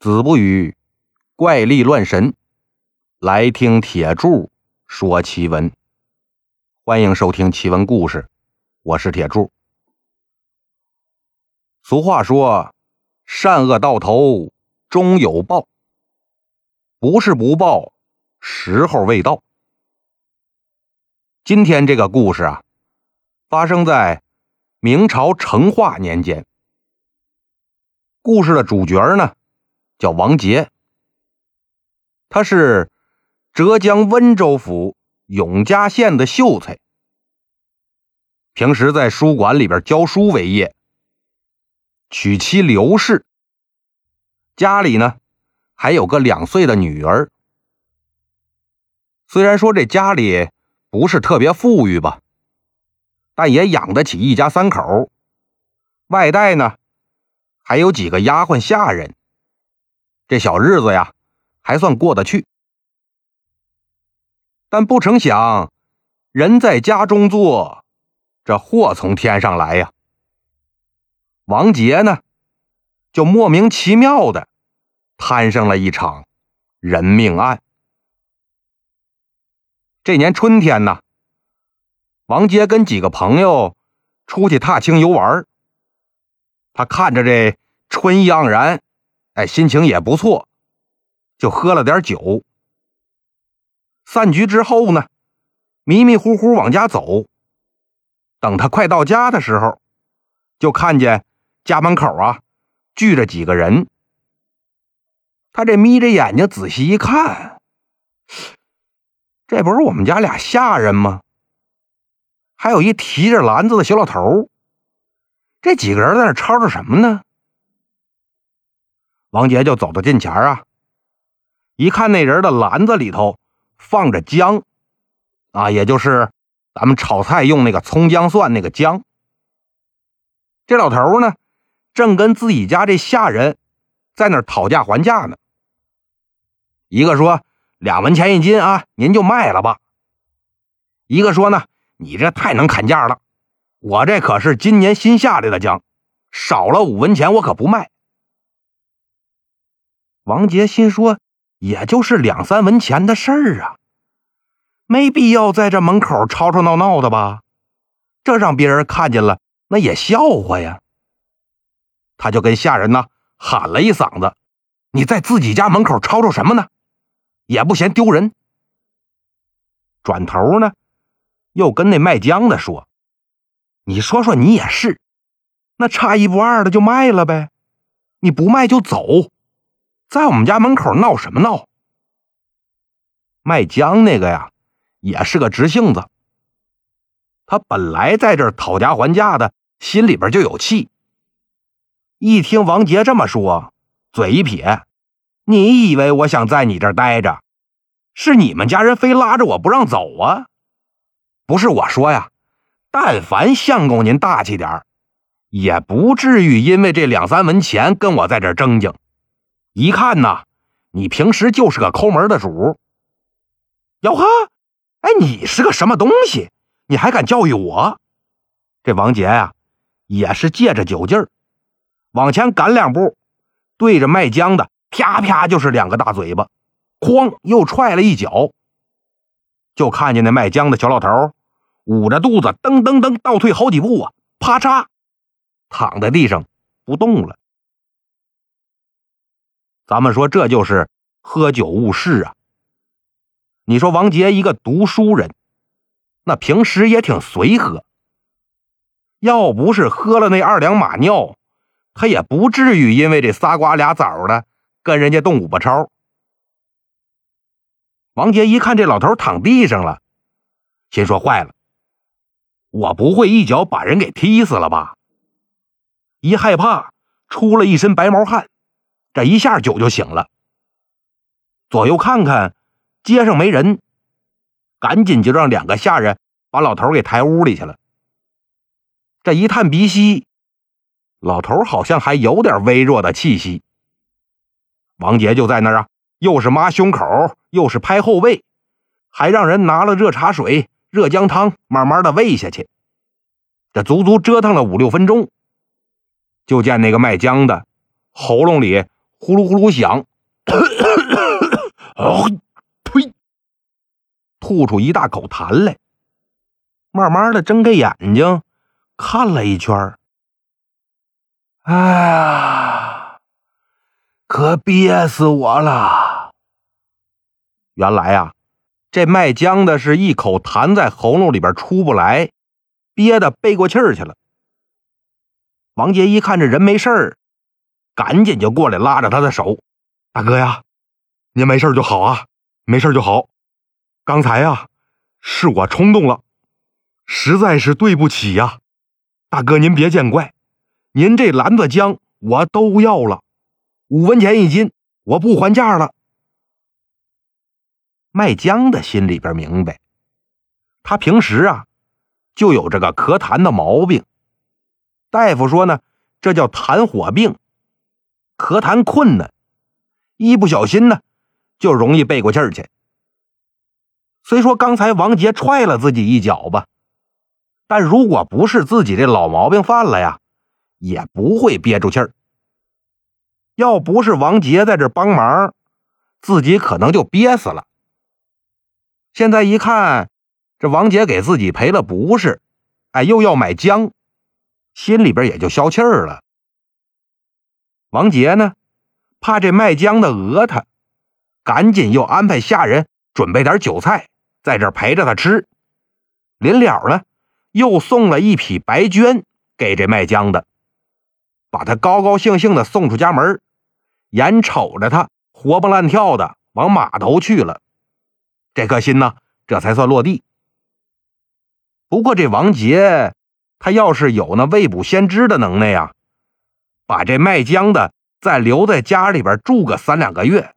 子不语怪力乱神，来听铁柱说奇闻。欢迎收听奇闻故事，我是铁柱。俗话说：“善恶到头终有报，不是不报，时候未到。”今天这个故事啊，发生在明朝成化年间。故事的主角呢？叫王杰，他是浙江温州府永嘉县的秀才，平时在书馆里边教书为业，娶妻刘氏，家里呢还有个两岁的女儿。虽然说这家里不是特别富裕吧，但也养得起一家三口，外带呢还有几个丫鬟下人。这小日子呀，还算过得去。但不成想，人在家中坐，这祸从天上来呀。王杰呢，就莫名其妙的摊上了一场人命案。这年春天呢，王杰跟几个朋友出去踏青游玩，他看着这春意盎然。哎，心情也不错，就喝了点酒。散局之后呢，迷迷糊糊往家走。等他快到家的时候，就看见家门口啊聚着几个人。他这眯着眼睛仔细一看，这不是我们家俩下人吗？还有一提着篮子的小老头。这几个人在那吵吵什么呢？王杰就走到近前啊，一看那人的篮子里头放着姜，啊，也就是咱们炒菜用那个葱姜蒜那个姜。这老头呢，正跟自己家这下人在那讨价还价呢。一个说两文钱一斤啊，您就卖了吧。一个说呢，你这太能砍价了，我这可是今年新下来的姜，少了五文钱我可不卖。王杰心说：“也就是两三文钱的事儿啊，没必要在这门口吵吵闹闹的吧？这让别人看见了，那也笑话呀。”他就跟下人呢喊了一嗓子：“你在自己家门口吵吵什么呢？也不嫌丢人。”转头呢，又跟那卖姜的说：“你说说，你也是，那差一不二的就卖了呗，你不卖就走。”在我们家门口闹什么闹？卖姜那个呀，也是个直性子。他本来在这儿讨价还价的，心里边就有气。一听王杰这么说，嘴一撇：“你以为我想在你这儿待着？是你们家人非拉着我不让走啊？不是我说呀，但凡相公您大气点也不至于因为这两三文钱跟我在这儿争竞。”一看呐，你平时就是个抠门的主。哟呵，哎，你是个什么东西？你还敢教育我？这王杰呀，也是借着酒劲儿，往前赶两步，对着卖姜的啪啪就是两个大嘴巴，哐又踹了一脚。就看见那卖姜的小老头捂着肚子，噔噔噔倒退好几步啊，啪嚓，躺在地上不动了。咱们说这就是喝酒误事啊！你说王杰一个读书人，那平时也挺随和，要不是喝了那二两马尿，他也不至于因为这仨瓜俩枣的跟人家动五八超。王杰一看这老头躺地上了，心说坏了，我不会一脚把人给踢死了吧？一害怕，出了一身白毛汗。这一下酒就醒了，左右看看，街上没人，赶紧就让两个下人把老头给抬屋里去了。这一探鼻息，老头好像还有点微弱的气息。王杰就在那儿啊，又是抹胸口，又是拍后背，还让人拿了热茶水、热姜汤，慢慢的喂下去。这足足折腾了五六分钟，就见那个卖姜的喉咙里。呼噜呼噜响，呸！吐出一大口痰来。慢慢的睁开眼睛，看了一圈哎呀，可憋死我了！原来啊，这卖姜的是一口痰在喉咙里边出不来，憋得背过气儿去了。王杰一看这人没事儿，赶紧就过来拉着他的手：“大哥呀，您没事就好啊，没事就好。刚才呀，是我冲动了。”实在是对不起呀，大哥您别见怪，您这篮子姜我都要了，五文钱一斤，我不还价了。卖姜的心里边明白，他平时啊就有这个咳痰的毛病，大夫说呢，这叫痰火病，咳痰困难，一不小心呢就容易背过气儿去。虽说刚才王杰踹了自己一脚吧。但如果不是自己这老毛病犯了呀，也不会憋住气儿。要不是王杰在这帮忙，自己可能就憋死了。现在一看，这王杰给自己赔了不是，哎，又要买姜，心里边也就消气儿了。王杰呢，怕这卖姜的讹他，赶紧又安排下人准备点酒菜，在这陪着他吃。临了呢。又送了一匹白绢给这卖姜的，把他高高兴兴的送出家门，眼瞅着他活蹦乱跳的往码头去了，这颗心呢，这才算落地。不过这王杰，他要是有那未卜先知的能耐呀，把这卖姜的再留在家里边住个三两个月，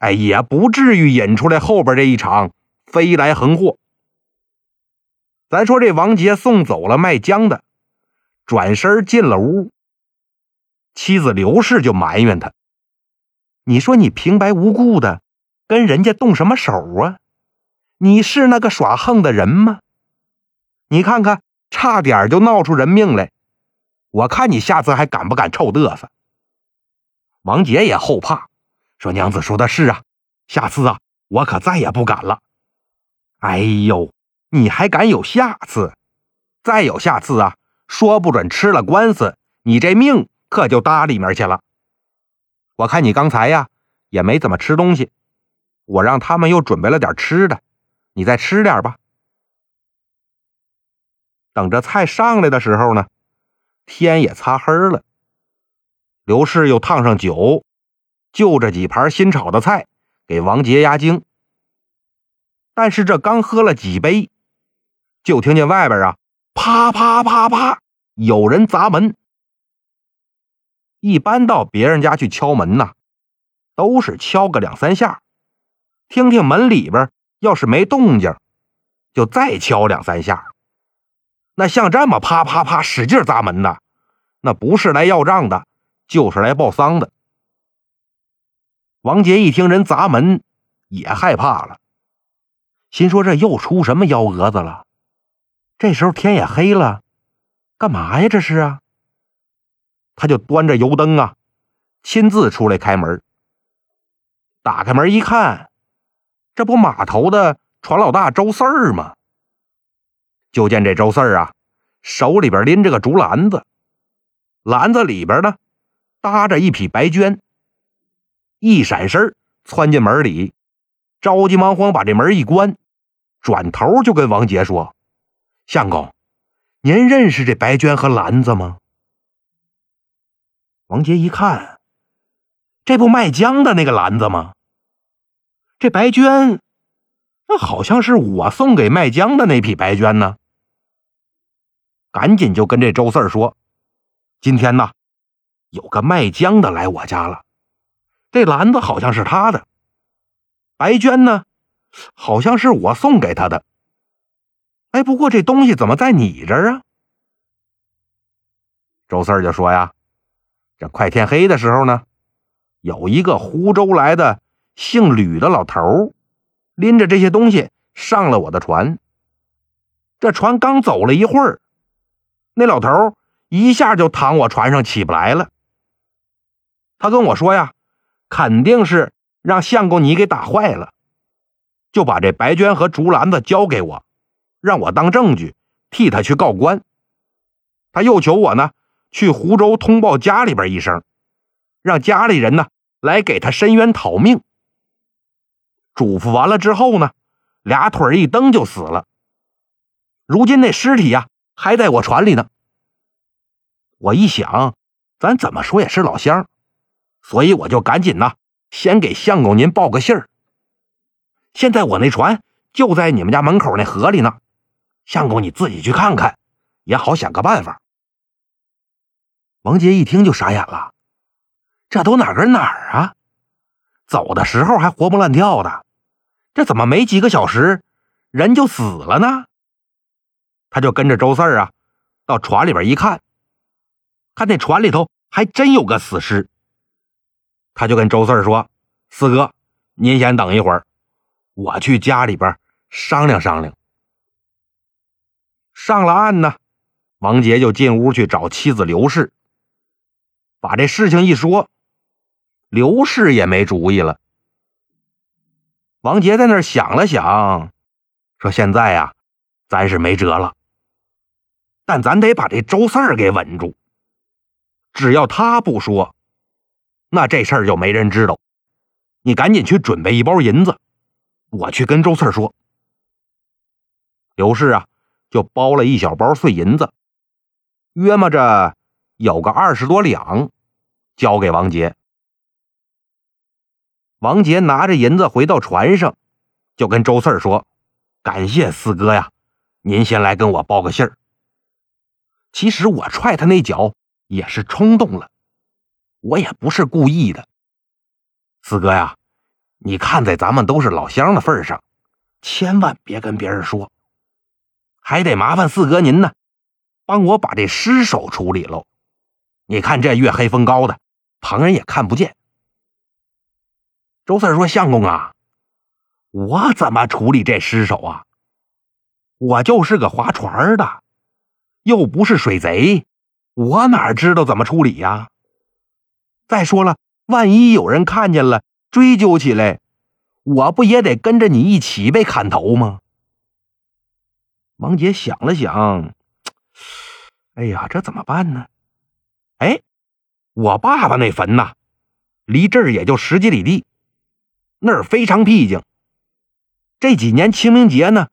哎，也不至于引出来后边这一场飞来横祸。咱说这王杰送走了卖姜的，转身进了屋。妻子刘氏就埋怨他：“你说你平白无故的跟人家动什么手啊？你是那个耍横的人吗？你看看，差点就闹出人命来。我看你下次还敢不敢臭嘚瑟？”王杰也后怕，说：“娘子说的是啊，下次啊，我可再也不敢了。”哎呦！你还敢有下次？再有下次啊，说不准吃了官司，你这命可就搭里面去了。我看你刚才呀也没怎么吃东西，我让他们又准备了点吃的，你再吃点吧。等着菜上来的时候呢，天也擦黑了。刘氏又烫上酒，就着几盘新炒的菜给王杰压惊。但是这刚喝了几杯。就听见外边啊，啪啪啪啪，有人砸门。一般到别人家去敲门呐，都是敲个两三下，听听门里边要是没动静，就再敲两三下。那像这么啪啪啪使劲砸门的，那不是来要账的，就是来报丧的。王杰一听人砸门，也害怕了，心说这又出什么幺蛾子了？这时候天也黑了，干嘛呀？这是啊！他就端着油灯啊，亲自出来开门。打开门一看，这不码头的船老大周四儿吗？就见这周四儿啊，手里边拎着个竹篮子，篮子里边呢搭着一匹白绢，一闪身窜进门里，着急忙慌把这门一关，转头就跟王杰说。相公，您认识这白绢和篮子吗？王杰一看，这不卖姜的那个篮子吗？这白绢，那好像是我送给卖姜的那匹白绢呢。赶紧就跟这周四说：“今天呢，有个卖姜的来我家了，这篮子好像是他的，白娟呢，好像是我送给他的。”哎，不过这东西怎么在你这儿啊？周四儿就说呀：“这快天黑的时候呢，有一个湖州来的姓吕的老头拎着这些东西上了我的船。这船刚走了一会儿，那老头一下就躺我船上起不来了。他跟我说呀，肯定是让相公你给打坏了，就把这白绢和竹篮子交给我，让我当证据，替他去告官。他又求我呢，去湖州通报家里边一声，让家里人呢来给他伸冤讨命。嘱咐完了之后呢，俩腿一蹬就死了。如今那尸体呀还在我船里呢。我一想，咱怎么说也是老乡。所以我就赶紧呐，先给相公您报个信儿。现在我那船就在你们家门口那河里呢，相公你自己去看看，也好想个办法。王杰一听就傻眼了，这都哪跟哪儿啊？走的时候还活蹦乱跳的，这怎么没几个小时人就死了呢？他就跟着周四啊，到船里边一看，看那船里头还真有个死尸。他就跟周四说：“四哥，您先等一会儿，我去家里边商量商量。”上了岸呢，王杰就进屋去找妻子刘氏，把这事情一说，刘氏也没主意了。王杰在那儿想了想，说：“现在呀，咱是没辙了，但咱得把这周四给稳住，只要他不说。”那这事儿就没人知道，你赶紧去准备一包银子，我去跟周四说。刘氏啊，就包了一小包碎银子，约摸着有个二十多两，交给王杰。王杰拿着银子回到船上，就跟周四说：“感谢四哥呀，您先来跟我报个信儿。其实我踹他那脚也是冲动了。”我也不是故意的，四哥呀，你看在咱们都是老乡的份上，千万别跟别人说，还得麻烦四哥您呢，帮我把这尸首处理喽。你看这月黑风高的，旁人也看不见。周四说：“相公啊，我怎么处理这尸首啊？我就是个划船的，又不是水贼，我哪知道怎么处理呀？”再说了，万一有人看见了，追究起来，我不也得跟着你一起被砍头吗？王杰想了想，哎呀，这怎么办呢？哎，我爸爸那坟呐，离这儿也就十几里地，那儿非常僻静。这几年清明节呢，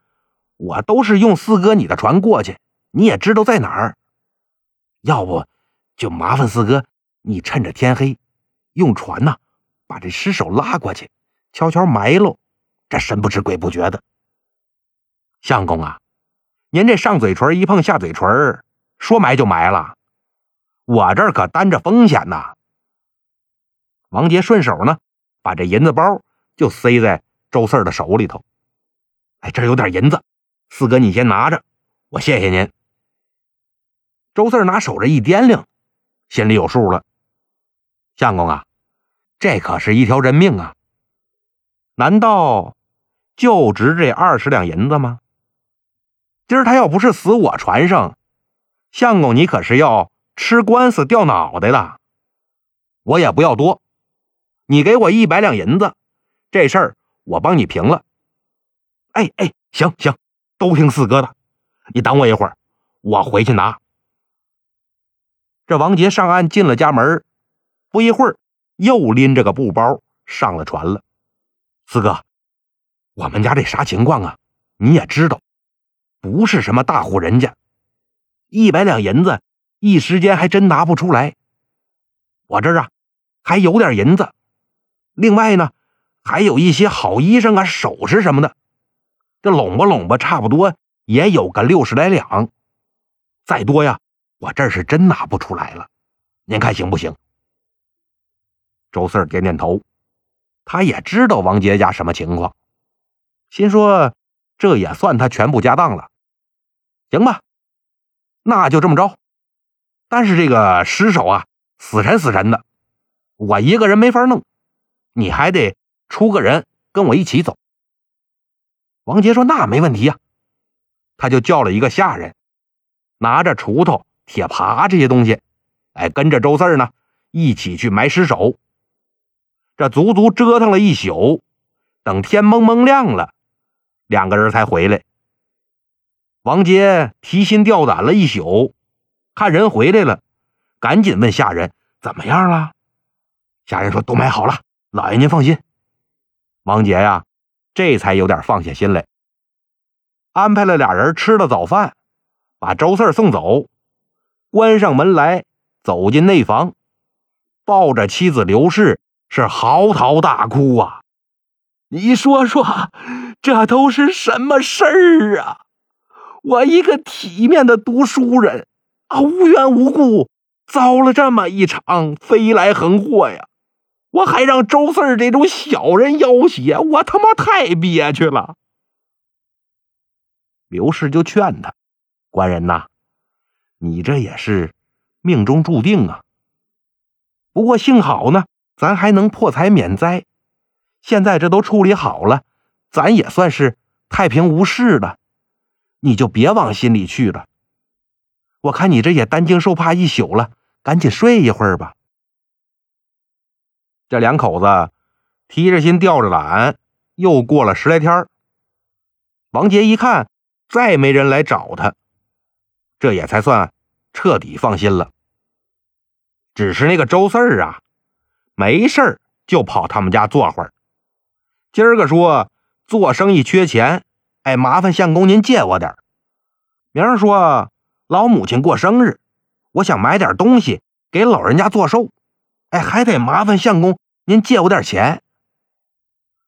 我都是用四哥你的船过去，你也知道在哪儿。要不就麻烦四哥。你趁着天黑，用船呐，把这尸首拉过去，悄悄埋喽。这神不知鬼不觉的。相公啊，您这上嘴唇一碰下嘴唇，说埋就埋了，我这儿可担着风险呐。王杰顺手呢，把这银子包就塞在周四的手里头。哎，这有点银子，四哥你先拿着，我谢谢您。周四拿手这一掂量，心里有数了。相公啊，这可是一条人命啊！难道就值这二十两银子吗？今儿他要不是死我船上，相公你可是要吃官司掉脑袋的。我也不要多，你给我一百两银子，这事儿我帮你平了。哎哎，行行，都听四哥的。你等我一会儿，我回去拿。这王杰上岸进了家门。不一会儿，又拎着个布包上了船了。四哥，我们家这啥情况啊？你也知道，不是什么大户人家，一百两银子一时间还真拿不出来。我这儿啊，还有点银子，另外呢，还有一些好衣裳啊、首饰什么的，这拢吧拢吧，差不多也有个六十来两。再多呀，我这是真拿不出来了。您看行不行？周四点点头，他也知道王杰家什么情况，心说这也算他全部家当了。行吧，那就这么着。但是这个尸首啊，死沉死沉的，我一个人没法弄，你还得出个人跟我一起走。王杰说：“那没问题呀。”他就叫了一个下人，拿着锄头、铁耙这些东西，哎，跟着周四呢一起去埋尸首。这足足折腾了一宿，等天蒙蒙亮了，两个人才回来。王杰提心吊胆了一宿，看人回来了，赶紧问下人怎么样了。下人说都买好了，老爷您放心。王杰呀，这才有点放下心来，安排了俩人吃了早饭，把周四送走，关上门来，走进内房，抱着妻子刘氏。是嚎啕大哭啊！你说说，这都是什么事儿啊？我一个体面的读书人啊，无缘无故遭了这么一场飞来横祸呀！我还让周四这种小人要挟，我他妈太憋屈了。刘氏就劝他：“官人呐，你这也是命中注定啊。不过幸好呢。”咱还能破财免灾，现在这都处理好了，咱也算是太平无事了。你就别往心里去了。我看你这也担惊受怕一宿了，赶紧睡一会儿吧。这两口子提着心吊着胆，又过了十来天王杰一看再没人来找他，这也才算彻底放心了。只是那个周四儿啊。没事儿就跑他们家坐会儿。今儿个说做生意缺钱，哎，麻烦相公您借我点明儿说老母亲过生日，我想买点东西给老人家做寿，哎，还得麻烦相公您借我点钱。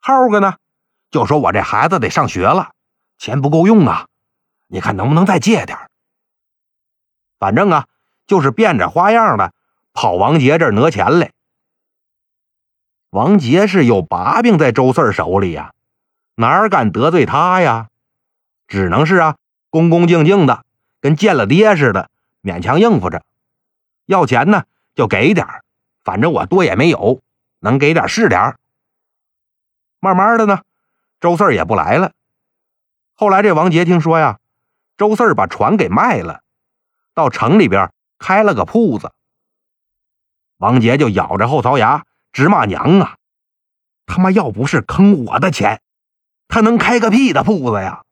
后个呢，就说我这孩子得上学了，钱不够用啊，你看能不能再借点反正啊，就是变着花样的跑王杰这儿讹钱来。王杰是有把柄在周四手里呀，哪敢得罪他呀？只能是啊，恭恭敬敬的，跟见了爹似的，勉强应付着。要钱呢，就给点反正我多也没有，能给点是点慢慢的呢，周四也不来了。后来这王杰听说呀，周四把船给卖了，到城里边开了个铺子。王杰就咬着后槽牙。直骂娘啊！他妈要不是坑我的钱，他能开个屁的铺子呀！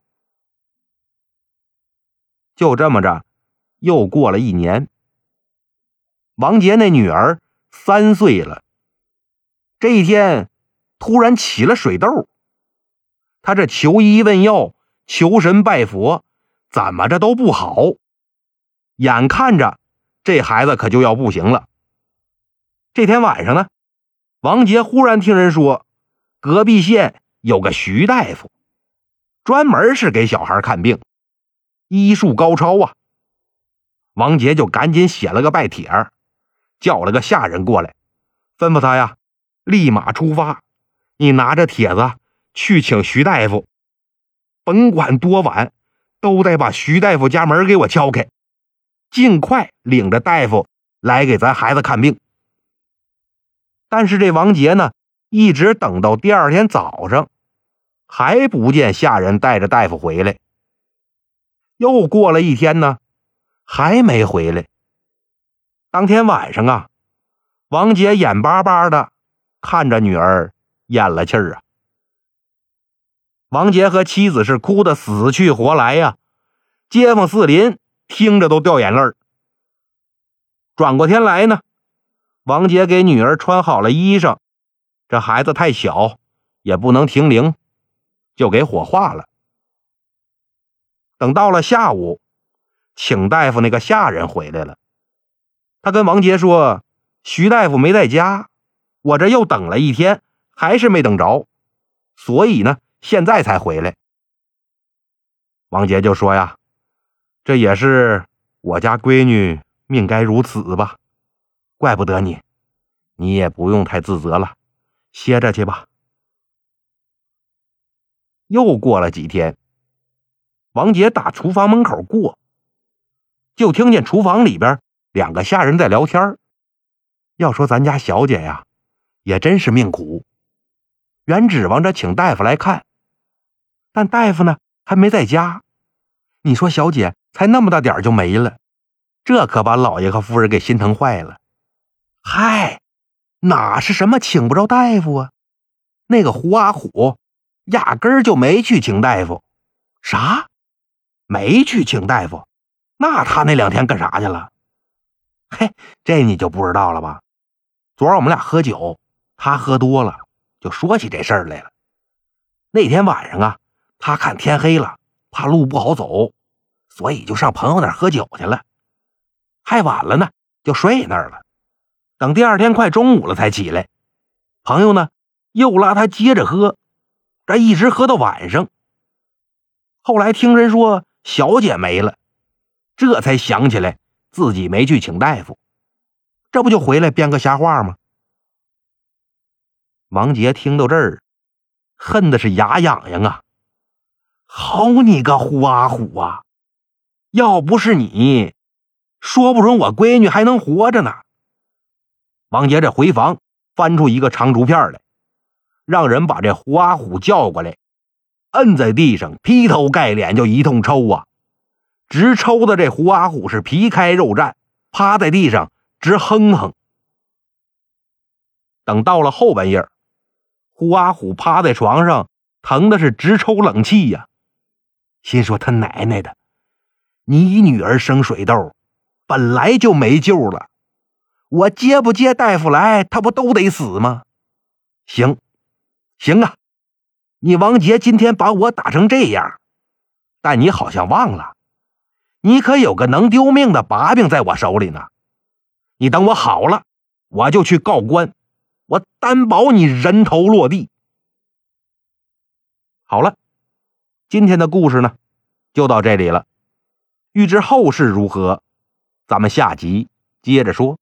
就这么着，又过了一年。王杰那女儿三岁了。这一天，突然起了水痘。他这求医问药，求神拜佛，怎么着都不好。眼看着这孩子可就要不行了。这天晚上呢？王杰忽然听人说，隔壁县有个徐大夫，专门是给小孩看病，医术高超啊。王杰就赶紧写了个拜帖，叫了个下人过来，吩咐他呀，立马出发。你拿着帖子去请徐大夫，甭管多晚，都得把徐大夫家门给我敲开，尽快领着大夫来给咱孩子看病。但是这王杰呢，一直等到第二天早上，还不见下人带着大夫回来。又过了一天呢，还没回来。当天晚上啊，王杰眼巴巴的看着女儿咽了气儿啊。王杰和妻子是哭得死去活来呀，街坊四邻听着都掉眼泪儿。转过天来呢。王杰给女儿穿好了衣裳，这孩子太小，也不能停灵，就给火化了。等到了下午，请大夫那个下人回来了，他跟王杰说：“徐大夫没在家，我这又等了一天，还是没等着，所以呢，现在才回来。”王杰就说：“呀，这也是我家闺女命该如此吧。”怪不得你，你也不用太自责了，歇着去吧。又过了几天，王杰打厨房门口过，就听见厨房里边两个下人在聊天要说咱家小姐呀，也真是命苦，原指望着请大夫来看，但大夫呢还没在家。你说小姐才那么大点就没了，这可把老爷和夫人给心疼坏了。嗨，哪是什么请不着大夫啊？那个胡阿虎压根儿就没去请大夫。啥？没去请大夫？那他那两天干啥去了？嘿，这你就不知道了吧？昨儿我们俩喝酒，他喝多了，就说起这事儿来了。那天晚上啊，他看天黑了，怕路不好走，所以就上朋友那儿喝酒去了。太晚了呢，就睡那儿了。等第二天快中午了才起来，朋友呢又拉他接着喝，这一直喝到晚上。后来听人说小姐没了，这才想起来自己没去请大夫，这不就回来编个瞎话吗？王杰听到这儿，恨的是牙痒痒啊！好你个胡阿虎啊！要不是你，说不准我闺女还能活着呢。王杰这回房翻出一个长竹片来，让人把这胡阿虎叫过来，摁在地上，劈头盖脸就一通抽啊，直抽的这胡阿虎是皮开肉绽，趴在地上直哼哼。等到了后半夜，胡阿虎趴在床上，疼的是直抽冷气呀，心说他奶奶的，你女儿生水痘，本来就没救了。我接不接大夫来，他不都得死吗？行，行啊！你王杰今天把我打成这样，但你好像忘了，你可有个能丢命的把柄在我手里呢。你等我好了，我就去告官，我担保你人头落地。好了，今天的故事呢，就到这里了。欲知后事如何，咱们下集接着说。